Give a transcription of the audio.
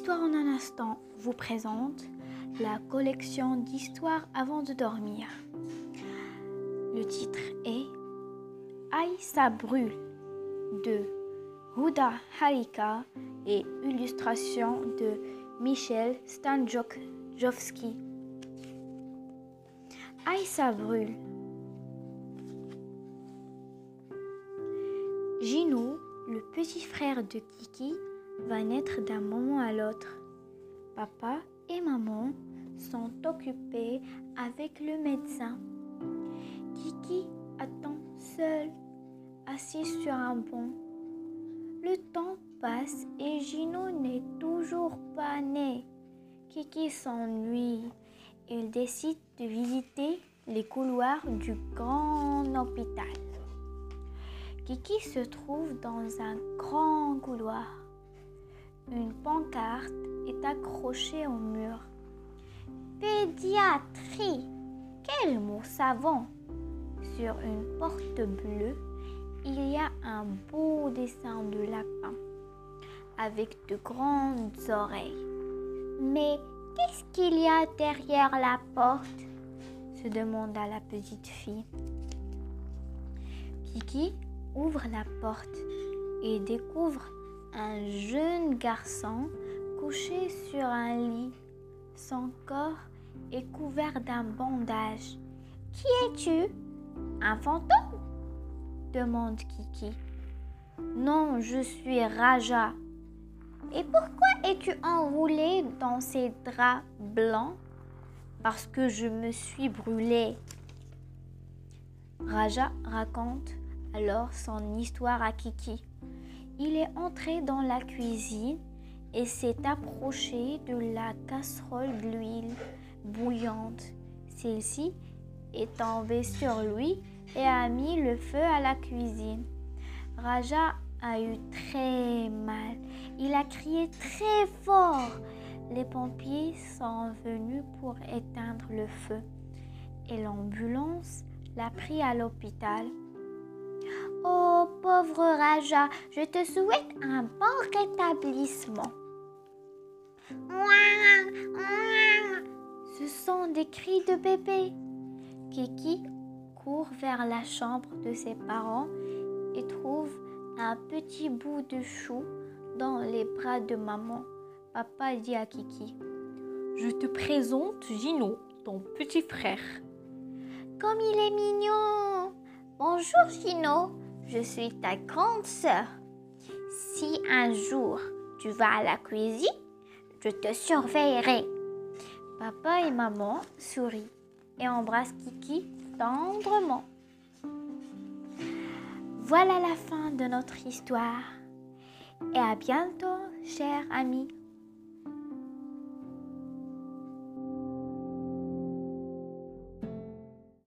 Histoire en un instant vous présente la collection d'histoires avant de dormir. Le titre est Aïssa brûle de Huda Harika et illustration de Michel Stanjowski. Aïssa brûle. Gino, le petit frère de Kiki, va naître d'un moment à l'autre. Papa et maman sont occupés avec le médecin. Kiki attend seul, assis sur un banc. Le temps passe et Gino n'est toujours pas né. Kiki s'ennuie. Il décide de visiter les couloirs du grand hôpital. Kiki se trouve dans un grand couloir. Une pancarte est accrochée au mur. Pédiatrie Quel mot savant Sur une porte bleue, il y a un beau dessin de lapin avec de grandes oreilles. Mais qu'est-ce qu'il y a derrière la porte? se demanda la petite fille. Kiki ouvre la porte et découvre un jeune garçon couché sur un lit. Son corps est couvert d'un bandage. Qui es-tu? Un fantôme? demande Kiki. Non, je suis Raja. Et pourquoi es-tu enroulé dans ces draps blancs? Parce que je me suis brûlé. Raja raconte alors son histoire à Kiki. Il est entré dans la cuisine et s'est approché de la casserole d'huile bouillante. Celle-ci est tombée sur lui et a mis le feu à la cuisine. Raja a eu très mal. Il a crié très fort. Les pompiers sont venus pour éteindre le feu et l'ambulance l'a pris à l'hôpital. Oh pauvre Raja, je te souhaite un bon rétablissement. Ce sont des cris de bébé. Kiki court vers la chambre de ses parents et trouve un petit bout de chou dans les bras de maman. Papa dit à Kiki Je te présente Gino, ton petit frère. Comme il est mignon Bonjour Gino, je suis ta grande sœur. Si un jour tu vas à la cuisine, je te surveillerai. Papa et maman sourient et embrassent Kiki tendrement. Voilà la fin de notre histoire. Et à bientôt, chers amis.